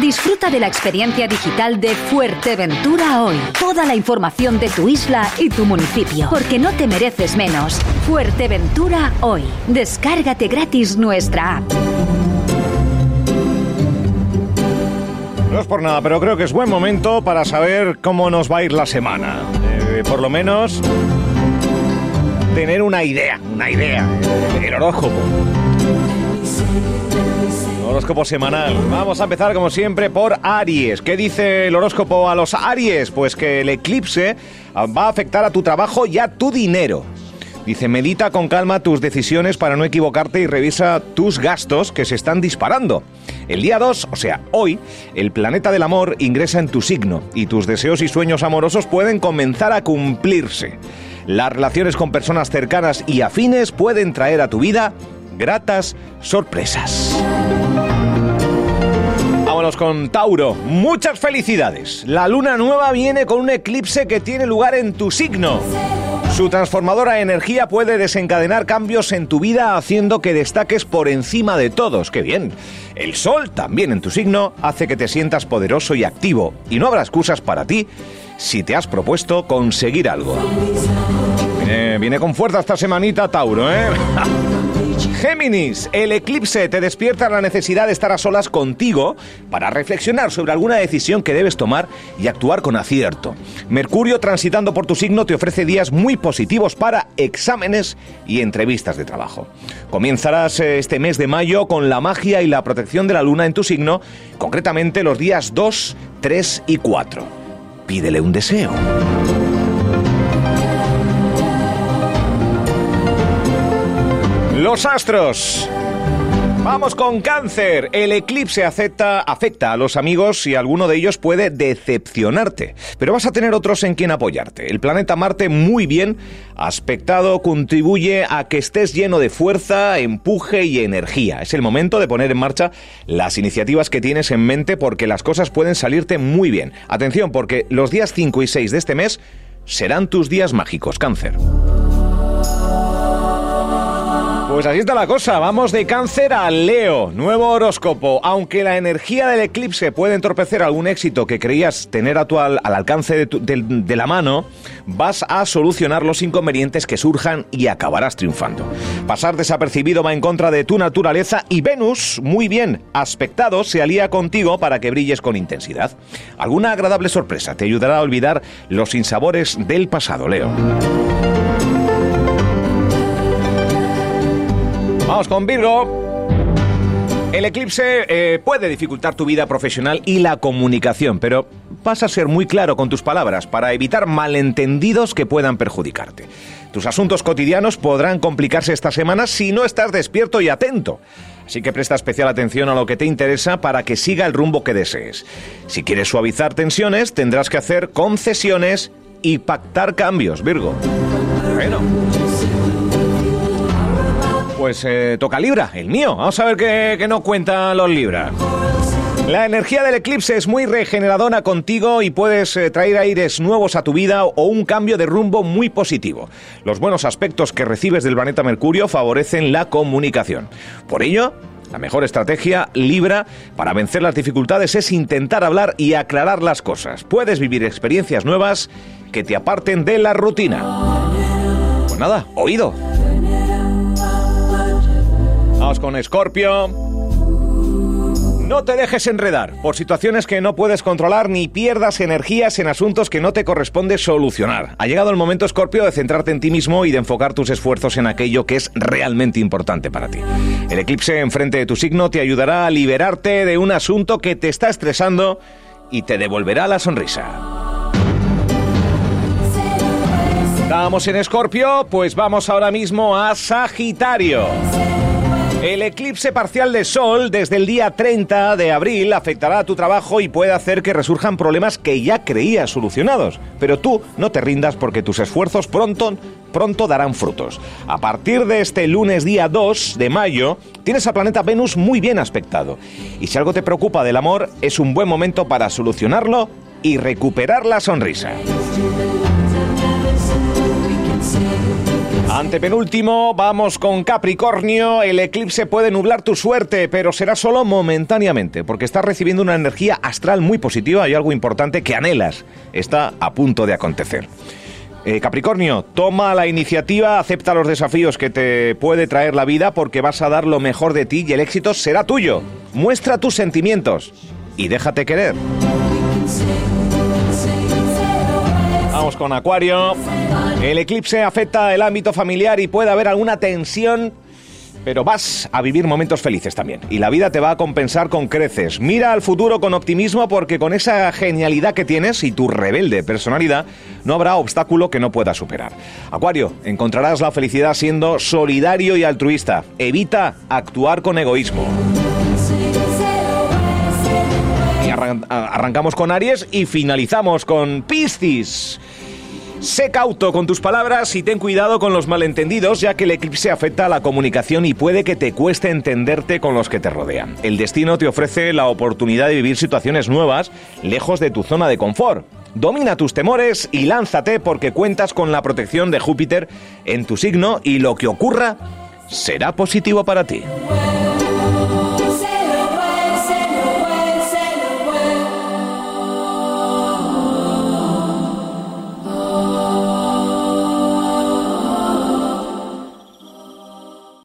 Disfruta de la experiencia digital de Fuerteventura hoy. Toda la información de tu isla y tu municipio, porque no te mereces menos. Fuerteventura hoy. Descárgate gratis nuestra app. No es por nada, pero creo que es buen momento para saber cómo nos va a ir la semana. Eh, por lo menos tener una idea, una idea. El horóscopo. Horóscopo semanal. Vamos a empezar como siempre por Aries. ¿Qué dice el horóscopo a los Aries? Pues que el eclipse va a afectar a tu trabajo y a tu dinero. Dice, medita con calma tus decisiones para no equivocarte y revisa tus gastos que se están disparando. El día 2, o sea, hoy, el planeta del amor ingresa en tu signo y tus deseos y sueños amorosos pueden comenzar a cumplirse. Las relaciones con personas cercanas y afines pueden traer a tu vida gratas sorpresas. Vámonos con Tauro. Muchas felicidades. La luna nueva viene con un eclipse que tiene lugar en tu signo. Su transformadora energía puede desencadenar cambios en tu vida haciendo que destaques por encima de todos. ¡Qué bien! El sol, también en tu signo, hace que te sientas poderoso y activo. Y no habrá excusas para ti si te has propuesto conseguir algo. Viene, viene con fuerza esta semanita, Tauro, ¿eh? Géminis, el eclipse te despierta la necesidad de estar a solas contigo para reflexionar sobre alguna decisión que debes tomar y actuar con acierto. Mercurio transitando por tu signo te ofrece días muy positivos para exámenes y entrevistas de trabajo. Comenzarás eh, este mes de mayo con la magia y la protección de la luna en tu signo, concretamente los días 2, 3 y 4. Pídele un deseo. Los astros. Vamos con cáncer. El eclipse afecta, a los amigos y alguno de ellos puede decepcionarte. Pero vas a tener otros en quien apoyarte. El planeta Marte muy bien aspectado contribuye a que estés lleno de fuerza, empuje y energía. Es el momento de poner en marcha las iniciativas que tienes en mente porque las cosas pueden salirte muy bien. Atención porque los días 5 y 6 de este mes serán tus días mágicos, cáncer. Pues así está la cosa, vamos de cáncer a Leo, nuevo horóscopo. Aunque la energía del eclipse puede entorpecer algún éxito que creías tener a al, alcance de, de la mano, vas a solucionar los inconvenientes que surjan y acabarás triunfando. Pasar desapercibido va en contra de tu naturaleza y Venus, muy bien aspectado, se alía contigo para que brilles con intensidad. Alguna agradable sorpresa te ayudará a olvidar los sinsabores del pasado, Leo. Vamos con Virgo. El eclipse eh, puede dificultar tu vida profesional y la comunicación, pero vas a ser muy claro con tus palabras para evitar malentendidos que puedan perjudicarte. Tus asuntos cotidianos podrán complicarse esta semana si no estás despierto y atento. Así que presta especial atención a lo que te interesa para que siga el rumbo que desees. Si quieres suavizar tensiones, tendrás que hacer concesiones y pactar cambios, Virgo. Bueno. Pues eh, toca Libra, el mío. Vamos a ver qué, no cuentan los Libra. La energía del eclipse es muy regeneradora contigo y puedes eh, traer aires nuevos a tu vida o un cambio de rumbo muy positivo. Los buenos aspectos que recibes del planeta Mercurio favorecen la comunicación. Por ello, la mejor estrategia, Libra, para vencer las dificultades es intentar hablar y aclarar las cosas. Puedes vivir experiencias nuevas que te aparten de la rutina. Pues nada, oído. Vamos con Escorpio. No te dejes enredar por situaciones que no puedes controlar ni pierdas energías en asuntos que no te corresponde solucionar. Ha llegado el momento, Escorpio, de centrarte en ti mismo y de enfocar tus esfuerzos en aquello que es realmente importante para ti. El eclipse enfrente de tu signo te ayudará a liberarte de un asunto que te está estresando y te devolverá la sonrisa. Estamos en Escorpio, pues vamos ahora mismo a Sagitario. El eclipse parcial de Sol desde el día 30 de abril afectará a tu trabajo y puede hacer que resurjan problemas que ya creías solucionados. Pero tú no te rindas porque tus esfuerzos pronto, pronto darán frutos. A partir de este lunes día 2 de mayo, tienes a planeta Venus muy bien aspectado. Y si algo te preocupa del amor, es un buen momento para solucionarlo y recuperar la sonrisa. Antepenúltimo, vamos con Capricornio. El eclipse puede nublar tu suerte, pero será solo momentáneamente, porque estás recibiendo una energía astral muy positiva y algo importante que anhelas. Está a punto de acontecer. Eh, Capricornio, toma la iniciativa, acepta los desafíos que te puede traer la vida porque vas a dar lo mejor de ti y el éxito será tuyo. Muestra tus sentimientos y déjate querer. Con Acuario. El eclipse afecta el ámbito familiar y puede haber alguna tensión, pero vas a vivir momentos felices también. Y la vida te va a compensar con creces. Mira al futuro con optimismo porque con esa genialidad que tienes y tu rebelde personalidad, no habrá obstáculo que no puedas superar. Acuario, encontrarás la felicidad siendo solidario y altruista. Evita actuar con egoísmo. Arrancamos con Aries y finalizamos con Piscis. Sé cauto con tus palabras y ten cuidado con los malentendidos, ya que el eclipse afecta a la comunicación y puede que te cueste entenderte con los que te rodean. El destino te ofrece la oportunidad de vivir situaciones nuevas, lejos de tu zona de confort. Domina tus temores y lánzate porque cuentas con la protección de Júpiter en tu signo y lo que ocurra será positivo para ti.